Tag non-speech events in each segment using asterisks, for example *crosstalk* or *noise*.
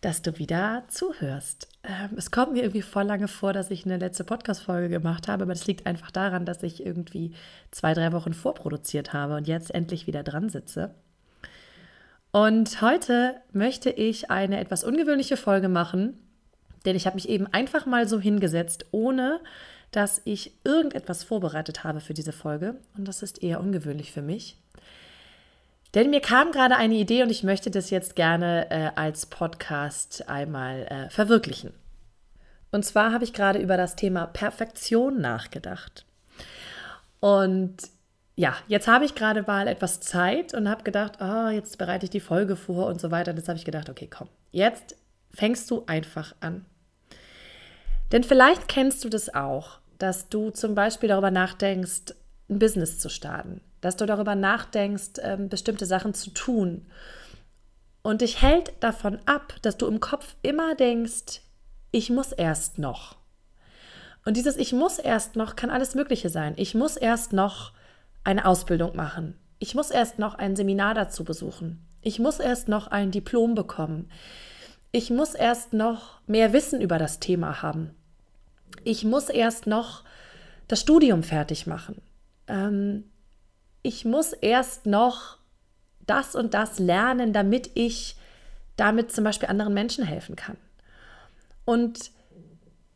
dass du wieder zuhörst. Ähm, es kommt mir irgendwie voll lange vor, dass ich eine letzte Podcast-Folge gemacht habe, aber das liegt einfach daran, dass ich irgendwie zwei, drei Wochen vorproduziert habe und jetzt endlich wieder dran sitze. Und heute möchte ich eine etwas ungewöhnliche Folge machen, denn ich habe mich eben einfach mal so hingesetzt, ohne dass ich irgendetwas vorbereitet habe für diese Folge. Und das ist eher ungewöhnlich für mich. Denn mir kam gerade eine Idee und ich möchte das jetzt gerne äh, als Podcast einmal äh, verwirklichen. Und zwar habe ich gerade über das Thema Perfektion nachgedacht. Und ja, jetzt habe ich gerade mal etwas Zeit und habe gedacht, oh, jetzt bereite ich die Folge vor und so weiter. Und jetzt habe ich gedacht, okay, komm, jetzt fängst du einfach an. Denn vielleicht kennst du das auch, dass du zum Beispiel darüber nachdenkst, ein Business zu starten dass du darüber nachdenkst, ähm, bestimmte Sachen zu tun. Und dich hält davon ab, dass du im Kopf immer denkst, ich muss erst noch. Und dieses Ich muss erst noch kann alles Mögliche sein. Ich muss erst noch eine Ausbildung machen. Ich muss erst noch ein Seminar dazu besuchen. Ich muss erst noch ein Diplom bekommen. Ich muss erst noch mehr Wissen über das Thema haben. Ich muss erst noch das Studium fertig machen. Ähm, ich muss erst noch das und das lernen, damit ich damit zum Beispiel anderen Menschen helfen kann. Und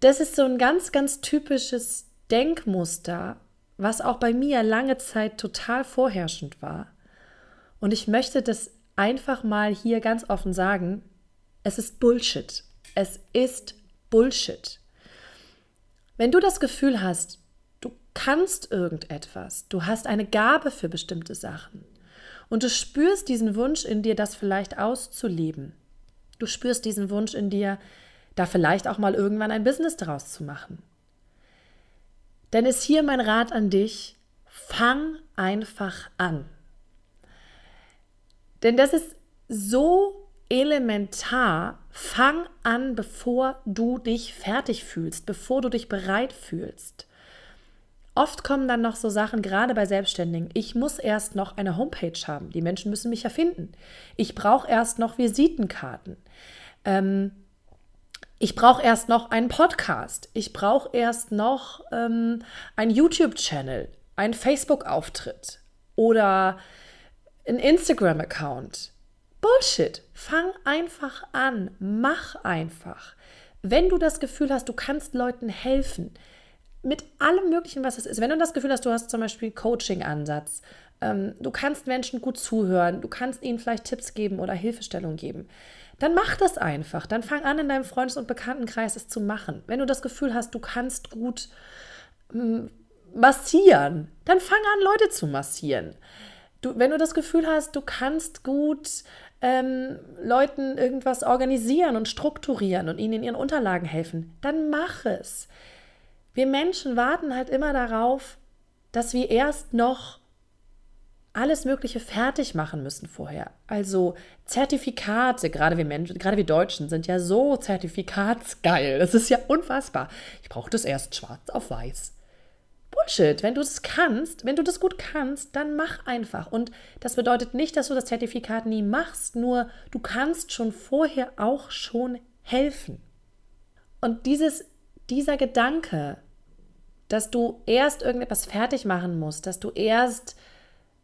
das ist so ein ganz, ganz typisches Denkmuster, was auch bei mir lange Zeit total vorherrschend war. Und ich möchte das einfach mal hier ganz offen sagen, es ist Bullshit. Es ist Bullshit. Wenn du das Gefühl hast, kannst irgendetwas, du hast eine Gabe für bestimmte Sachen und du spürst diesen Wunsch in dir, das vielleicht auszuleben. Du spürst diesen Wunsch in dir, da vielleicht auch mal irgendwann ein Business daraus zu machen. Denn ist hier mein Rat an dich, fang einfach an. Denn das ist so elementar. Fang an, bevor du dich fertig fühlst, bevor du dich bereit fühlst. Oft kommen dann noch so Sachen, gerade bei Selbstständigen. Ich muss erst noch eine Homepage haben. Die Menschen müssen mich ja finden. Ich brauche erst noch Visitenkarten. Ähm, ich brauche erst noch einen Podcast. Ich brauche erst noch ähm, einen YouTube-Channel, einen Facebook-Auftritt oder einen Instagram-Account. Bullshit. Fang einfach an. Mach einfach. Wenn du das Gefühl hast, du kannst Leuten helfen, mit allem Möglichen, was es ist. Wenn du das Gefühl hast, du hast zum Beispiel Coaching-Ansatz, ähm, du kannst Menschen gut zuhören, du kannst ihnen vielleicht Tipps geben oder Hilfestellung geben, dann mach das einfach. Dann fang an, in deinem Freundes- und Bekanntenkreis es zu machen. Wenn du das Gefühl hast, du kannst gut ähm, massieren, dann fang an, Leute zu massieren. Du, wenn du das Gefühl hast, du kannst gut ähm, Leuten irgendwas organisieren und strukturieren und ihnen in ihren Unterlagen helfen, dann mach es. Wir Menschen warten halt immer darauf, dass wir erst noch alles Mögliche fertig machen müssen vorher. Also Zertifikate, gerade wir Menschen, gerade wir Deutschen sind ja so zertifikatsgeil. Das ist ja unfassbar. Ich brauche das erst schwarz auf weiß. Bullshit. Wenn du es kannst, wenn du das gut kannst, dann mach einfach. Und das bedeutet nicht, dass du das Zertifikat nie machst, nur du kannst schon vorher auch schon helfen. Und dieses dieser Gedanke, dass du erst irgendetwas fertig machen musst, dass du erst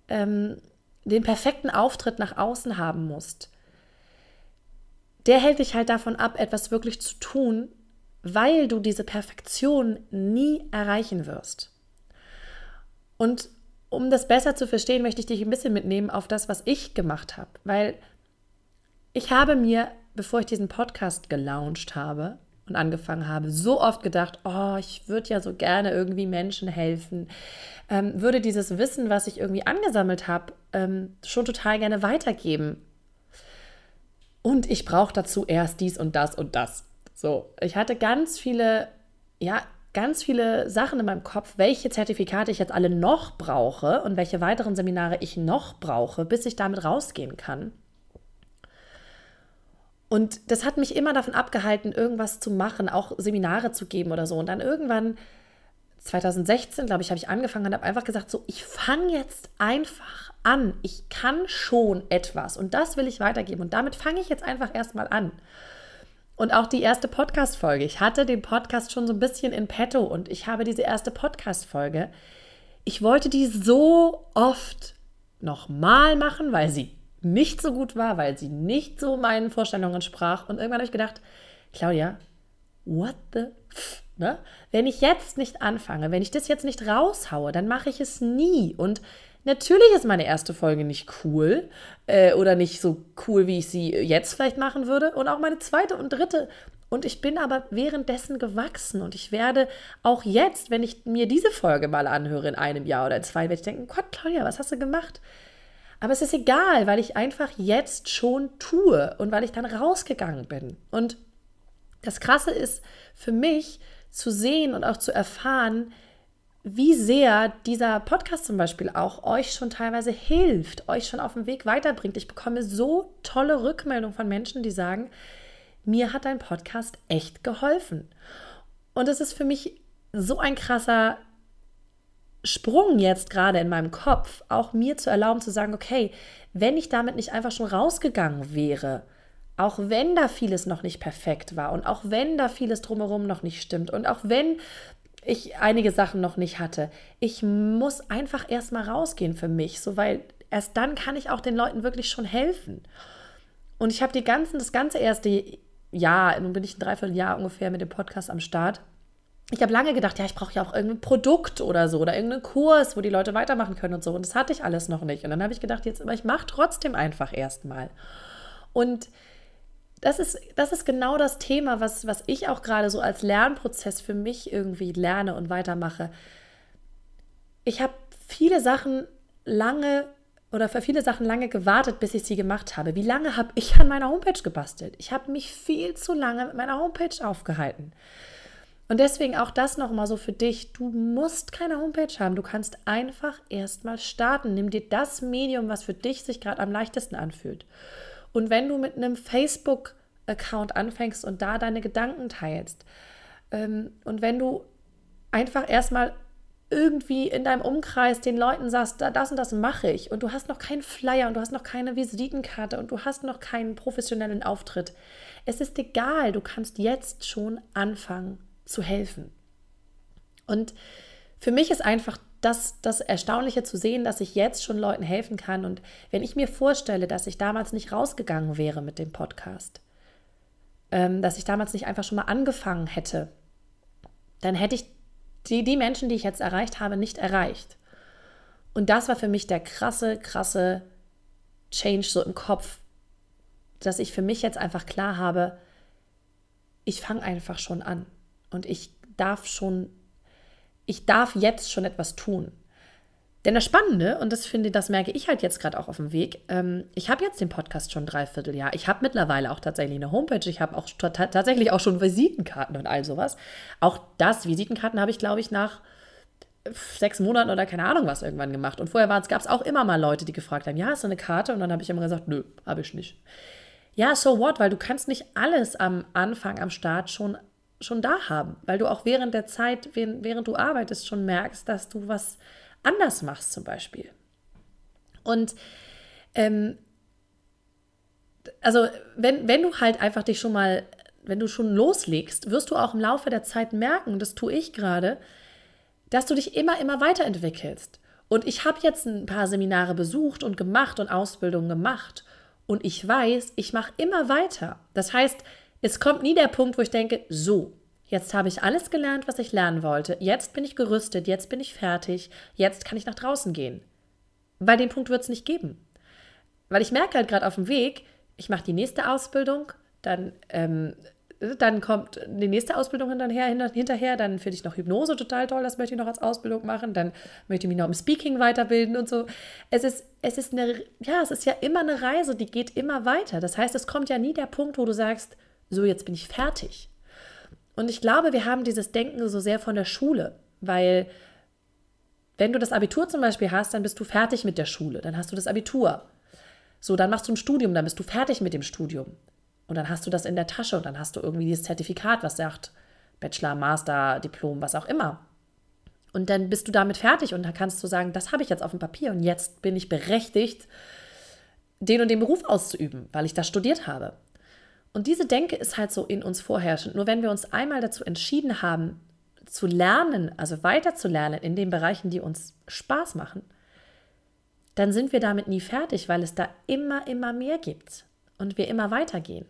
ähm, den perfekten Auftritt nach außen haben musst, der hält dich halt davon ab, etwas wirklich zu tun, weil du diese Perfektion nie erreichen wirst. Und um das besser zu verstehen, möchte ich dich ein bisschen mitnehmen auf das, was ich gemacht habe, weil ich habe mir, bevor ich diesen Podcast gelauncht habe, und angefangen habe, so oft gedacht, oh, ich würde ja so gerne irgendwie Menschen helfen, ähm, würde dieses Wissen, was ich irgendwie angesammelt habe, ähm, schon total gerne weitergeben. und ich brauche dazu erst dies und das und das. So, ich hatte ganz viele, ja, ganz viele Sachen in meinem Kopf, welche Zertifikate ich jetzt alle noch brauche und welche weiteren Seminare ich noch brauche, bis ich damit rausgehen kann. Und das hat mich immer davon abgehalten, irgendwas zu machen, auch Seminare zu geben oder so. Und dann irgendwann, 2016, glaube ich, habe ich angefangen und habe einfach gesagt, so, ich fange jetzt einfach an. Ich kann schon etwas und das will ich weitergeben. Und damit fange ich jetzt einfach erstmal an. Und auch die erste Podcast-Folge. Ich hatte den Podcast schon so ein bisschen in petto und ich habe diese erste Podcast-Folge. Ich wollte die so oft nochmal machen, weil sie nicht so gut war, weil sie nicht so meinen Vorstellungen entsprach. Und irgendwann habe ich gedacht, Claudia, what the f ne? Wenn ich jetzt nicht anfange, wenn ich das jetzt nicht raushaue, dann mache ich es nie. Und Natürlich ist meine erste Folge nicht cool äh, oder nicht so cool, wie ich sie jetzt vielleicht machen würde. Und auch meine zweite und dritte. Und ich bin aber währenddessen gewachsen. Und ich werde auch jetzt, wenn ich mir diese Folge mal anhöre in einem Jahr oder zwei, werde ich denken, Gott, Claudia, was hast du gemacht? Aber es ist egal, weil ich einfach jetzt schon tue und weil ich dann rausgegangen bin. Und das Krasse ist für mich zu sehen und auch zu erfahren, wie sehr dieser Podcast zum Beispiel auch euch schon teilweise hilft, euch schon auf dem Weg weiterbringt. Ich bekomme so tolle Rückmeldungen von Menschen, die sagen, mir hat dein Podcast echt geholfen. Und es ist für mich so ein krasser Sprung jetzt gerade in meinem Kopf, auch mir zu erlauben zu sagen, okay, wenn ich damit nicht einfach schon rausgegangen wäre, auch wenn da vieles noch nicht perfekt war und auch wenn da vieles drumherum noch nicht stimmt und auch wenn ich einige Sachen noch nicht hatte. Ich muss einfach erstmal rausgehen für mich, so weil erst dann kann ich auch den Leuten wirklich schon helfen. Und ich habe die ganzen, das ganze erste Jahr, nun bin ich ein Dreivierteljahr ungefähr mit dem Podcast am Start. Ich habe lange gedacht, ja, ich brauche ja auch irgendein Produkt oder so oder irgendeinen Kurs, wo die Leute weitermachen können und so. Und das hatte ich alles noch nicht. Und dann habe ich gedacht, jetzt, aber ich mache trotzdem einfach erstmal. Und das ist, das ist genau das Thema, was, was ich auch gerade so als Lernprozess für mich irgendwie lerne und weitermache. Ich habe viele Sachen lange oder für viele Sachen lange gewartet, bis ich sie gemacht habe. Wie lange habe ich an meiner Homepage gebastelt? Ich habe mich viel zu lange mit meiner Homepage aufgehalten. Und deswegen auch das nochmal so für dich. Du musst keine Homepage haben. Du kannst einfach erstmal starten. Nimm dir das Medium, was für dich sich gerade am leichtesten anfühlt. Und wenn du mit einem Facebook-Account anfängst und da deine Gedanken teilst, ähm, und wenn du einfach erstmal irgendwie in deinem Umkreis den Leuten sagst, das und das mache ich und du hast noch keinen Flyer und du hast noch keine Visitenkarte und du hast noch keinen professionellen Auftritt. Es ist egal, du kannst jetzt schon anfangen zu helfen. Und für mich ist einfach das, das Erstaunliche zu sehen, dass ich jetzt schon Leuten helfen kann. Und wenn ich mir vorstelle, dass ich damals nicht rausgegangen wäre mit dem Podcast, ähm, dass ich damals nicht einfach schon mal angefangen hätte, dann hätte ich die, die Menschen, die ich jetzt erreicht habe, nicht erreicht. Und das war für mich der krasse, krasse Change so im Kopf, dass ich für mich jetzt einfach klar habe, ich fange einfach schon an und ich darf schon ich darf jetzt schon etwas tun. Denn das Spannende, und das finde, das merke ich halt jetzt gerade auch auf dem Weg, ähm, ich habe jetzt den Podcast schon dreiviertel Jahr. Ich habe mittlerweile auch tatsächlich eine Homepage, ich habe auch tatsächlich auch schon Visitenkarten und all sowas. Auch das, Visitenkarten habe ich, glaube ich, nach sechs Monaten oder keine Ahnung was irgendwann gemacht. Und vorher gab es auch immer mal Leute, die gefragt haben, ja, hast du eine Karte? Und dann habe ich immer gesagt, nö, habe ich nicht. Ja, so what, weil du kannst nicht alles am Anfang, am Start schon schon da haben, weil du auch während der Zeit, während, du arbeitest, schon merkst, dass du was anders machst zum Beispiel. Und ähm, also wenn, wenn du halt einfach dich schon mal, wenn du schon loslegst, wirst du auch im Laufe der Zeit merken, das tue ich gerade, dass du dich immer, immer weiterentwickelst. Und ich habe jetzt ein paar Seminare besucht und gemacht und Ausbildungen gemacht. Und ich weiß, ich mache immer weiter. Das heißt, es kommt nie der Punkt, wo ich denke, so, jetzt habe ich alles gelernt, was ich lernen wollte, jetzt bin ich gerüstet, jetzt bin ich fertig, jetzt kann ich nach draußen gehen. Weil den Punkt wird es nicht geben. Weil ich merke halt gerade auf dem Weg, ich mache die nächste Ausbildung, dann ähm, dann kommt die nächste Ausbildung hinterher, hinterher, dann finde ich noch Hypnose total toll, das möchte ich noch als Ausbildung machen, dann möchte ich mich noch im Speaking weiterbilden und so. Es ist, es ist eine, ja, es ist ja immer eine Reise, die geht immer weiter. Das heißt, es kommt ja nie der Punkt, wo du sagst, so jetzt bin ich fertig. Und ich glaube, wir haben dieses Denken so sehr von der Schule, weil wenn du das Abitur zum Beispiel hast, dann bist du fertig mit der Schule, dann hast du das Abitur. So, dann machst du ein Studium, dann bist du fertig mit dem Studium. Und dann hast du das in der Tasche und dann hast du irgendwie dieses Zertifikat, was sagt Bachelor, Master, Diplom, was auch immer. Und dann bist du damit fertig und dann kannst du sagen, das habe ich jetzt auf dem Papier und jetzt bin ich berechtigt, den und den Beruf auszuüben, weil ich das studiert habe. Und diese Denke ist halt so in uns vorherrschend. Nur wenn wir uns einmal dazu entschieden haben, zu lernen, also weiterzulernen in den Bereichen, die uns Spaß machen, dann sind wir damit nie fertig, weil es da immer, immer mehr gibt und wir immer weitergehen.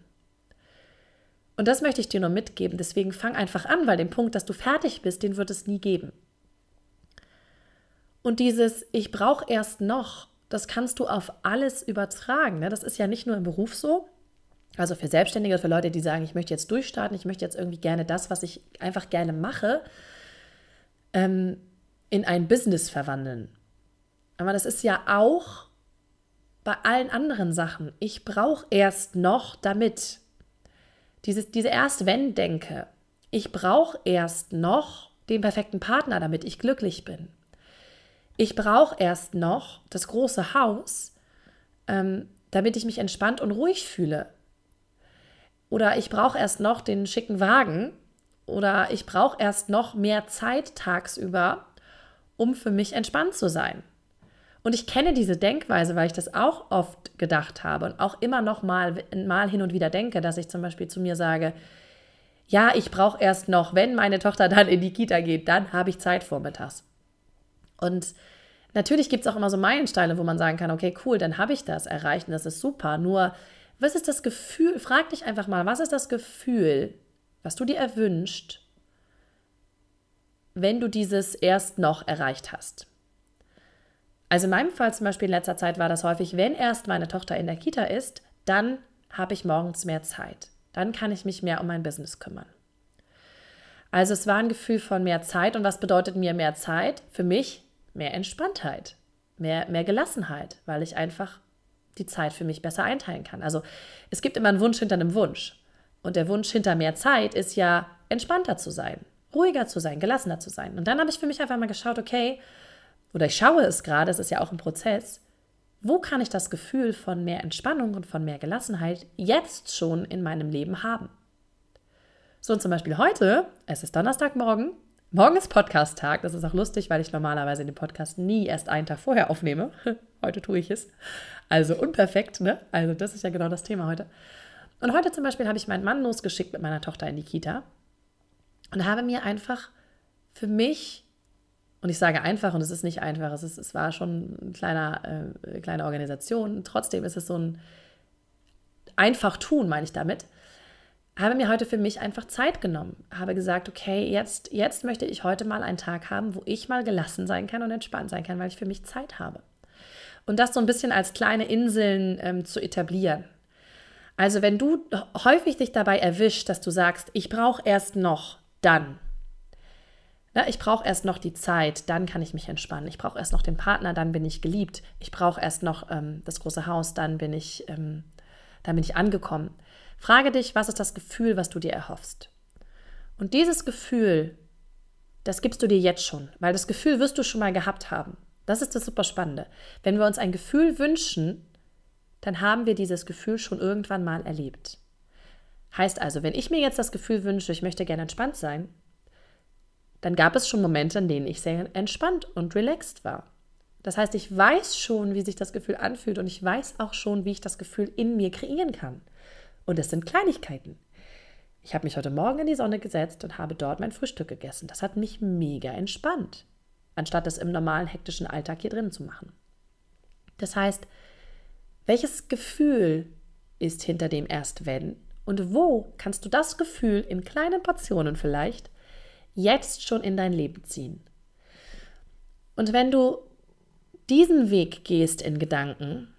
Und das möchte ich dir nur mitgeben. Deswegen fang einfach an, weil den Punkt, dass du fertig bist, den wird es nie geben. Und dieses Ich brauche erst noch, das kannst du auf alles übertragen. Ne? Das ist ja nicht nur im Beruf so. Also für Selbstständige, für Leute, die sagen, ich möchte jetzt durchstarten, ich möchte jetzt irgendwie gerne das, was ich einfach gerne mache, ähm, in ein Business verwandeln. Aber das ist ja auch bei allen anderen Sachen. Ich brauche erst noch damit. Dieses, diese Erst-Wenn-Denke. Ich brauche erst noch den perfekten Partner, damit ich glücklich bin. Ich brauche erst noch das große Haus, ähm, damit ich mich entspannt und ruhig fühle. Oder ich brauche erst noch den schicken Wagen. Oder ich brauche erst noch mehr Zeit tagsüber, um für mich entspannt zu sein. Und ich kenne diese Denkweise, weil ich das auch oft gedacht habe und auch immer noch mal, mal hin und wieder denke, dass ich zum Beispiel zu mir sage, ja, ich brauche erst noch, wenn meine Tochter dann in die Kita geht, dann habe ich Zeit vormittags. Und natürlich gibt es auch immer so Meilensteine, wo man sagen kann, okay, cool, dann habe ich das erreicht und das ist super. Nur, was ist das Gefühl, frag dich einfach mal, was ist das Gefühl, was du dir erwünscht, wenn du dieses erst noch erreicht hast? Also in meinem Fall zum Beispiel in letzter Zeit war das häufig, wenn erst meine Tochter in der Kita ist, dann habe ich morgens mehr Zeit. Dann kann ich mich mehr um mein Business kümmern. Also es war ein Gefühl von mehr Zeit. Und was bedeutet mir mehr Zeit? Für mich mehr Entspanntheit, mehr, mehr Gelassenheit, weil ich einfach die Zeit für mich besser einteilen kann. Also es gibt immer einen Wunsch hinter einem Wunsch. Und der Wunsch hinter mehr Zeit ist ja, entspannter zu sein, ruhiger zu sein, gelassener zu sein. Und dann habe ich für mich einfach mal geschaut, okay, oder ich schaue es gerade, es ist ja auch ein Prozess, wo kann ich das Gefühl von mehr Entspannung und von mehr Gelassenheit jetzt schon in meinem Leben haben? So zum Beispiel heute, es ist Donnerstagmorgen, morgen ist Podcast-Tag. Das ist auch lustig, weil ich normalerweise den Podcast nie erst einen Tag vorher aufnehme. *laughs* heute tue ich es. Also unperfekt, ne? Also das ist ja genau das Thema heute. Und heute zum Beispiel habe ich meinen Mann losgeschickt mit meiner Tochter in die Kita und habe mir einfach für mich und ich sage einfach, und es ist nicht einfach, es, ist, es war schon eine kleiner, äh, kleine Organisation. Trotzdem ist es so ein einfach tun, meine ich damit. Habe mir heute für mich einfach Zeit genommen. Habe gesagt, okay, jetzt, jetzt möchte ich heute mal einen Tag haben, wo ich mal gelassen sein kann und entspannt sein kann, weil ich für mich Zeit habe. Und das so ein bisschen als kleine Inseln ähm, zu etablieren. Also wenn du häufig dich dabei erwischt, dass du sagst, ich brauche erst noch dann, ja, ich brauche erst noch die Zeit, dann kann ich mich entspannen. Ich brauche erst noch den Partner, dann bin ich geliebt. Ich brauche erst noch ähm, das große Haus, dann bin ich, ähm, dann bin ich angekommen. Frage dich, was ist das Gefühl, was du dir erhoffst? Und dieses Gefühl, das gibst du dir jetzt schon, weil das Gefühl wirst du schon mal gehabt haben. Das ist das super Spannende. Wenn wir uns ein Gefühl wünschen, dann haben wir dieses Gefühl schon irgendwann mal erlebt. Heißt also, wenn ich mir jetzt das Gefühl wünsche, ich möchte gerne entspannt sein, dann gab es schon Momente, in denen ich sehr entspannt und relaxed war. Das heißt, ich weiß schon, wie sich das Gefühl anfühlt und ich weiß auch schon, wie ich das Gefühl in mir kreieren kann. Und es sind Kleinigkeiten. Ich habe mich heute Morgen in die Sonne gesetzt und habe dort mein Frühstück gegessen. Das hat mich mega entspannt, anstatt es im normalen hektischen Alltag hier drin zu machen. Das heißt, welches Gefühl ist hinter dem erst wenn und wo kannst du das Gefühl in kleinen Portionen vielleicht jetzt schon in dein Leben ziehen. Und wenn du diesen Weg gehst in Gedanken,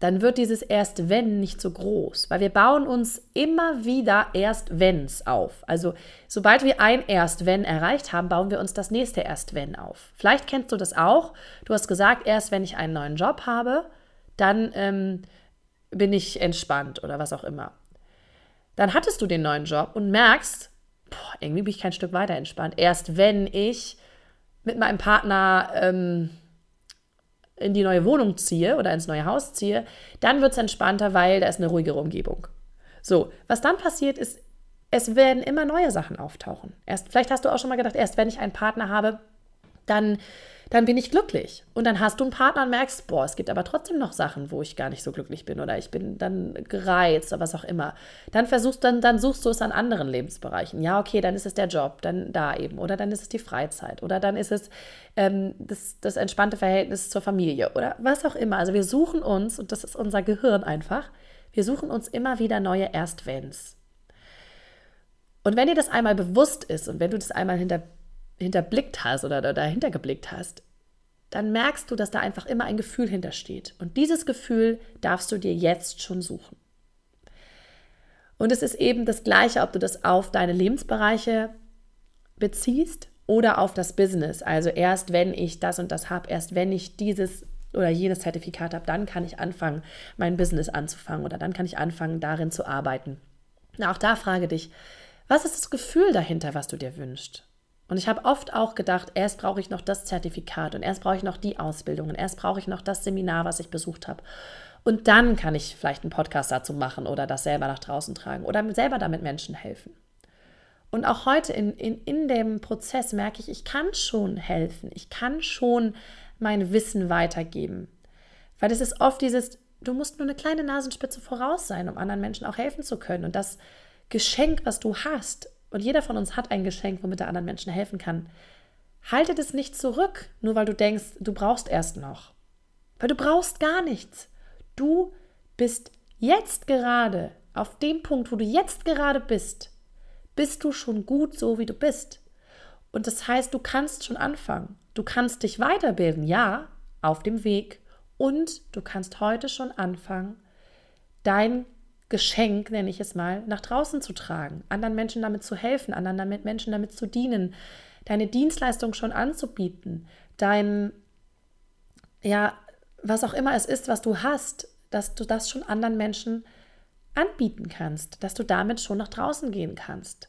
dann wird dieses erst wenn nicht so groß, weil wir bauen uns immer wieder erst wenns auf. Also sobald wir ein erst wenn erreicht haben, bauen wir uns das nächste erst wenn auf. Vielleicht kennst du das auch. Du hast gesagt, erst wenn ich einen neuen Job habe, dann ähm, bin ich entspannt oder was auch immer. Dann hattest du den neuen Job und merkst, boah, irgendwie bin ich kein Stück weiter entspannt. Erst wenn ich mit meinem Partner ähm, in die neue Wohnung ziehe oder ins neue Haus ziehe, dann wird es entspannter, weil da ist eine ruhigere Umgebung. So, was dann passiert ist, es werden immer neue Sachen auftauchen. Erst, vielleicht hast du auch schon mal gedacht, erst wenn ich einen Partner habe, dann dann bin ich glücklich. Und dann hast du einen Partner und merkst, boah, es gibt aber trotzdem noch Sachen, wo ich gar nicht so glücklich bin oder ich bin dann gereizt oder was auch immer. Dann versuchst dann, dann suchst du es an anderen Lebensbereichen. Ja, okay, dann ist es der Job, dann da eben. Oder dann ist es die Freizeit. Oder dann ist es ähm, das, das entspannte Verhältnis zur Familie oder was auch immer. Also wir suchen uns, und das ist unser Gehirn einfach, wir suchen uns immer wieder neue Erstwenns. Und wenn dir das einmal bewusst ist und wenn du das einmal hinter hinterblickt hast oder dahinter geblickt hast, dann merkst du, dass da einfach immer ein Gefühl hintersteht. Und dieses Gefühl darfst du dir jetzt schon suchen. Und es ist eben das Gleiche, ob du das auf deine Lebensbereiche beziehst oder auf das Business. Also erst wenn ich das und das habe, erst wenn ich dieses oder jenes Zertifikat habe, dann kann ich anfangen, mein Business anzufangen oder dann kann ich anfangen, darin zu arbeiten. Na, auch da frage dich, was ist das Gefühl dahinter, was du dir wünschst? Und ich habe oft auch gedacht, erst brauche ich noch das Zertifikat und erst brauche ich noch die Ausbildung und erst brauche ich noch das Seminar, was ich besucht habe. Und dann kann ich vielleicht einen Podcast dazu machen oder das selber nach draußen tragen oder selber damit Menschen helfen. Und auch heute in, in, in dem Prozess merke ich, ich kann schon helfen, ich kann schon mein Wissen weitergeben. Weil es ist oft dieses, du musst nur eine kleine Nasenspitze voraus sein, um anderen Menschen auch helfen zu können. Und das Geschenk, was du hast, und jeder von uns hat ein Geschenk, womit er anderen Menschen helfen kann. Halte das nicht zurück, nur weil du denkst, du brauchst erst noch. Weil du brauchst gar nichts. Du bist jetzt gerade auf dem Punkt, wo du jetzt gerade bist, bist du schon gut so, wie du bist. Und das heißt, du kannst schon anfangen. Du kannst dich weiterbilden, ja, auf dem Weg. Und du kannst heute schon anfangen, dein Geschenk, nenne ich es mal, nach draußen zu tragen, anderen Menschen damit zu helfen, anderen Menschen damit zu dienen, deine Dienstleistung schon anzubieten, dein, ja, was auch immer es ist, was du hast, dass du das schon anderen Menschen anbieten kannst, dass du damit schon nach draußen gehen kannst.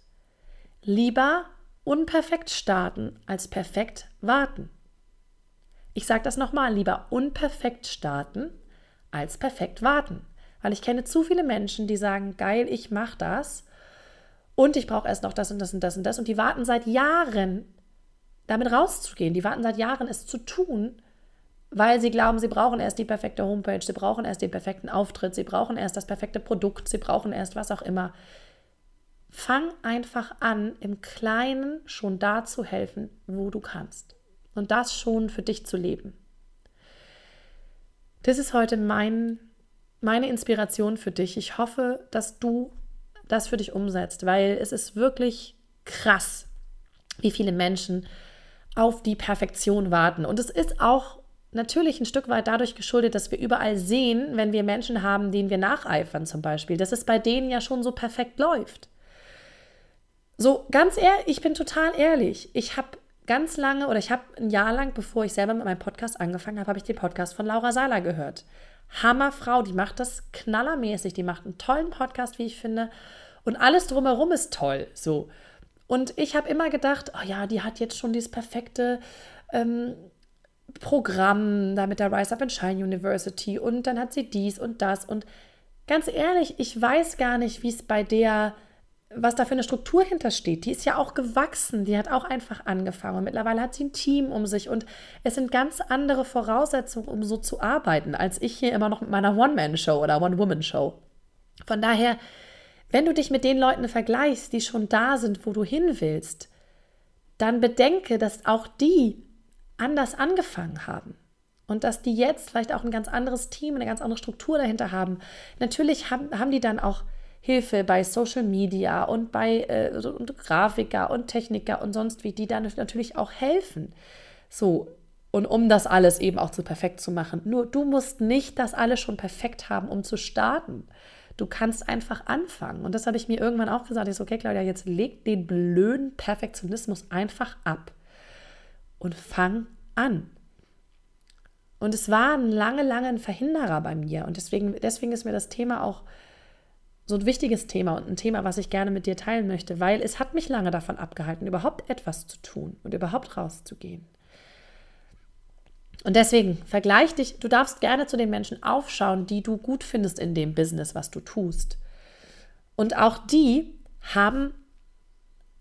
Lieber unperfekt starten als perfekt warten. Ich sage das nochmal, lieber unperfekt starten als perfekt warten. Weil ich kenne zu viele Menschen, die sagen, geil, ich mache das und ich brauche erst noch das und das und das und das und die warten seit Jahren, damit rauszugehen. Die warten seit Jahren, es zu tun, weil sie glauben, sie brauchen erst die perfekte Homepage, sie brauchen erst den perfekten Auftritt, sie brauchen erst das perfekte Produkt, sie brauchen erst was auch immer. Fang einfach an, im Kleinen schon da zu helfen, wo du kannst. Und das schon für dich zu leben. Das ist heute mein meine Inspiration für dich. Ich hoffe, dass du das für dich umsetzt, weil es ist wirklich krass, wie viele Menschen auf die Perfektion warten. Und es ist auch natürlich ein Stück weit dadurch geschuldet, dass wir überall sehen, wenn wir Menschen haben, denen wir nacheifern zum Beispiel, dass es bei denen ja schon so perfekt läuft. So ganz ehrlich, ich bin total ehrlich. Ich habe ganz lange oder ich habe ein Jahr lang, bevor ich selber mit meinem Podcast angefangen habe, habe ich den Podcast von Laura Sala gehört. Hammerfrau, die macht das knallermäßig, die macht einen tollen Podcast, wie ich finde. Und alles drumherum ist toll. So. Und ich habe immer gedacht, oh ja, die hat jetzt schon dieses perfekte ähm, Programm da mit der Rise Up and Shine University und dann hat sie dies und das. Und ganz ehrlich, ich weiß gar nicht, wie es bei der was da für eine Struktur hintersteht. Die ist ja auch gewachsen, die hat auch einfach angefangen. Und mittlerweile hat sie ein Team um sich und es sind ganz andere Voraussetzungen, um so zu arbeiten, als ich hier immer noch mit meiner One-Man-Show oder One-Woman-Show. Von daher, wenn du dich mit den Leuten vergleichst, die schon da sind, wo du hin willst, dann bedenke, dass auch die anders angefangen haben. Und dass die jetzt vielleicht auch ein ganz anderes Team, eine ganz andere Struktur dahinter haben. Natürlich haben, haben die dann auch Hilfe bei Social Media und bei äh, und Grafiker und Techniker und sonst wie, die dann natürlich auch helfen. So, Und um das alles eben auch zu perfekt zu machen. Nur du musst nicht das alles schon perfekt haben, um zu starten. Du kannst einfach anfangen. Und das habe ich mir irgendwann auch gesagt. Ich so, okay, Claudia, jetzt leg den blöden Perfektionismus einfach ab und fang an. Und es war ein lange, lange ein Verhinderer bei mir. Und deswegen, deswegen ist mir das Thema auch so ein wichtiges Thema und ein Thema, was ich gerne mit dir teilen möchte, weil es hat mich lange davon abgehalten, überhaupt etwas zu tun und überhaupt rauszugehen. Und deswegen vergleich dich, du darfst gerne zu den Menschen aufschauen, die du gut findest in dem Business, was du tust. Und auch die haben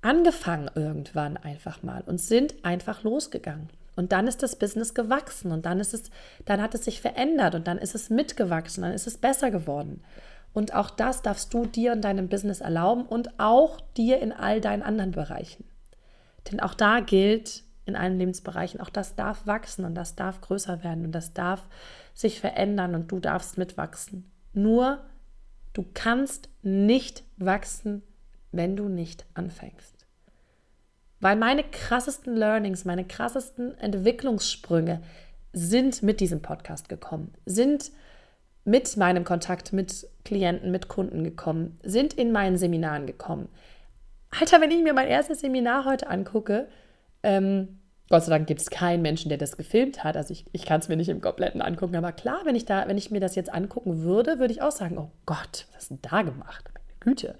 angefangen irgendwann einfach mal und sind einfach losgegangen. Und dann ist das Business gewachsen und dann ist es, dann hat es sich verändert und dann ist es mitgewachsen, dann ist es besser geworden. Und auch das darfst du dir und deinem Business erlauben und auch dir in all deinen anderen Bereichen. Denn auch da gilt in allen Lebensbereichen, auch das darf wachsen und das darf größer werden und das darf sich verändern und du darfst mitwachsen. Nur du kannst nicht wachsen, wenn du nicht anfängst. Weil meine krassesten Learnings, meine krassesten Entwicklungssprünge sind mit diesem Podcast gekommen, sind mit meinem Kontakt mit Klienten, mit Kunden gekommen, sind in meinen Seminaren gekommen. Alter, wenn ich mir mein erstes Seminar heute angucke, ähm, Gott sei Dank gibt es keinen Menschen, der das gefilmt hat. Also ich, ich kann es mir nicht im Kompletten angucken. Aber klar, wenn ich, da, wenn ich mir das jetzt angucken würde, würde ich auch sagen, oh Gott, was du denn da gemacht? Meine Güte.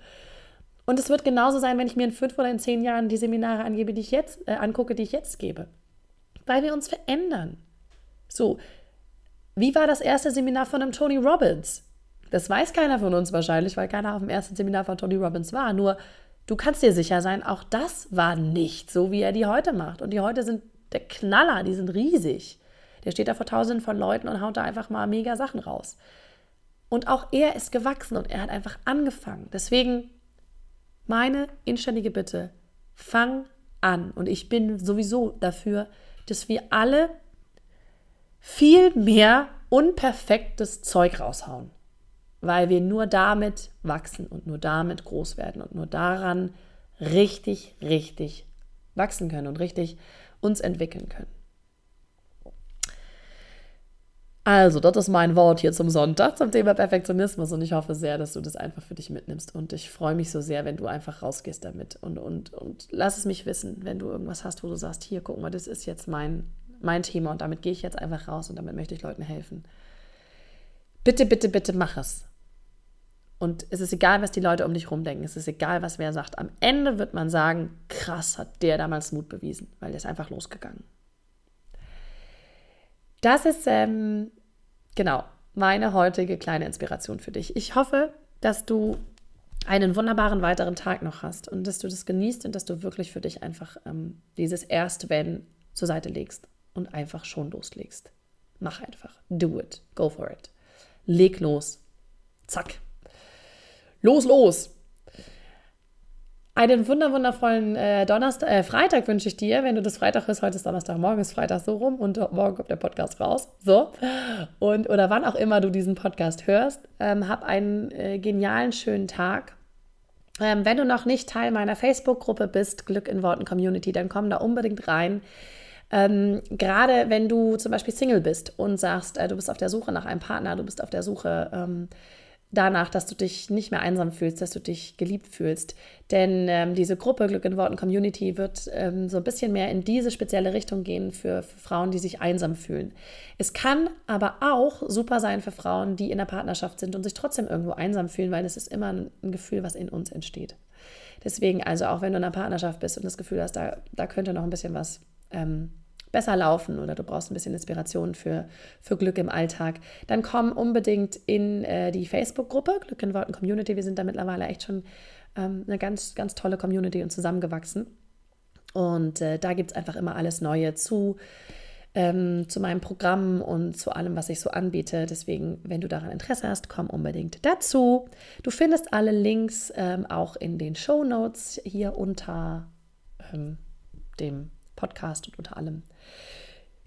Und es wird genauso sein, wenn ich mir in fünf oder in zehn Jahren die Seminare angebe, die ich jetzt äh, angucke, die ich jetzt gebe. Weil wir uns verändern. So, wie war das erste Seminar von einem Tony Robbins? Das weiß keiner von uns wahrscheinlich, weil keiner auf dem ersten Seminar von Tony Robbins war. Nur du kannst dir sicher sein, auch das war nicht so, wie er die heute macht. Und die heute sind der Knaller, die sind riesig. Der steht da vor tausenden von Leuten und haut da einfach mal mega Sachen raus. Und auch er ist gewachsen und er hat einfach angefangen. Deswegen meine inständige Bitte, fang an. Und ich bin sowieso dafür, dass wir alle viel mehr unperfektes Zeug raushauen, weil wir nur damit wachsen und nur damit groß werden und nur daran richtig, richtig wachsen können und richtig uns entwickeln können. Also, das ist mein Wort hier zum Sonntag zum Thema Perfektionismus und ich hoffe sehr, dass du das einfach für dich mitnimmst und ich freue mich so sehr, wenn du einfach rausgehst damit und, und, und lass es mich wissen, wenn du irgendwas hast, wo du sagst, hier, guck mal, das ist jetzt mein, mein Thema und damit gehe ich jetzt einfach raus und damit möchte ich Leuten helfen. Bitte, bitte, bitte mach es. Und es ist egal, was die Leute um dich herum denken. Es ist egal, was wer sagt. Am Ende wird man sagen, krass, hat der damals Mut bewiesen, weil der ist einfach losgegangen. Das ist ähm, genau meine heutige kleine Inspiration für dich. Ich hoffe, dass du einen wunderbaren weiteren Tag noch hast und dass du das genießt und dass du wirklich für dich einfach ähm, dieses erste Wenn zur Seite legst und einfach schon loslegst. Mach einfach. Do it. Go for it. Leg los. Zack. Los, los. Einen wundervollen äh, Donnerstag, äh, Freitag wünsche ich dir, wenn du das Freitag hörst. Heute ist Donnerstag, morgen ist Freitag so rum und morgen kommt der Podcast raus. So. Und oder wann auch immer du diesen Podcast hörst, ähm, hab einen äh, genialen, schönen Tag. Ähm, wenn du noch nicht Teil meiner Facebook-Gruppe bist, Glück in Worten Community, dann komm da unbedingt rein. Ähm, gerade wenn du zum Beispiel Single bist und sagst, äh, du bist auf der Suche nach einem Partner, du bist auf der Suche ähm, danach, dass du dich nicht mehr einsam fühlst, dass du dich geliebt fühlst. Denn ähm, diese Gruppe Glück in Worten Community wird ähm, so ein bisschen mehr in diese spezielle Richtung gehen für, für, Frauen, die sich einsam fühlen. Es kann aber auch super sein für Frauen, die in der Partnerschaft sind und sich trotzdem irgendwo einsam fühlen, weil es ist immer ein, Gefühl, was in uns entsteht. Deswegen, also auch wenn du in einer Partnerschaft bist und das Gefühl hast, da, da könnte noch ein bisschen was ähm, besser laufen oder du brauchst ein bisschen Inspiration für, für Glück im Alltag, dann komm unbedingt in äh, die Facebook-Gruppe Glück in Worten Community. Wir sind da mittlerweile echt schon ähm, eine ganz, ganz tolle Community und zusammengewachsen. Und äh, da gibt es einfach immer alles Neue zu, ähm, zu meinem Programm und zu allem, was ich so anbiete. Deswegen, wenn du daran Interesse hast, komm unbedingt dazu. Du findest alle Links ähm, auch in den Show Notes hier unter ähm, dem Podcast und unter allem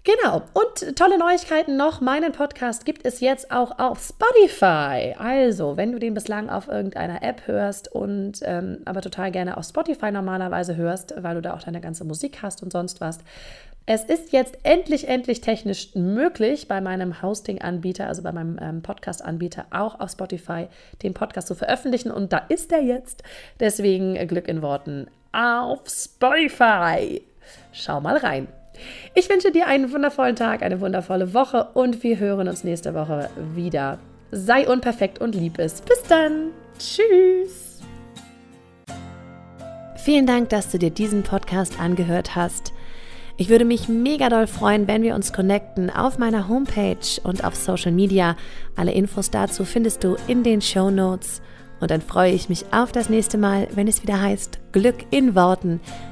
Genau. Und tolle Neuigkeiten noch. Meinen Podcast gibt es jetzt auch auf Spotify. Also, wenn du den bislang auf irgendeiner App hörst und ähm, aber total gerne auf Spotify normalerweise hörst, weil du da auch deine ganze Musik hast und sonst was, Es ist jetzt endlich, endlich technisch möglich, bei meinem Hosting-Anbieter, also bei meinem ähm, Podcast-Anbieter, auch auf Spotify den Podcast zu veröffentlichen. Und da ist er jetzt. Deswegen Glück in Worten auf Spotify. Schau mal rein. Ich wünsche dir einen wundervollen Tag, eine wundervolle Woche und wir hören uns nächste Woche wieder. Sei unperfekt und lieb es. Bis dann. Tschüss. Vielen Dank, dass du dir diesen Podcast angehört hast. Ich würde mich mega doll freuen, wenn wir uns connecten auf meiner Homepage und auf Social Media. Alle Infos dazu findest du in den Show Notes. Und dann freue ich mich auf das nächste Mal, wenn es wieder heißt Glück in Worten,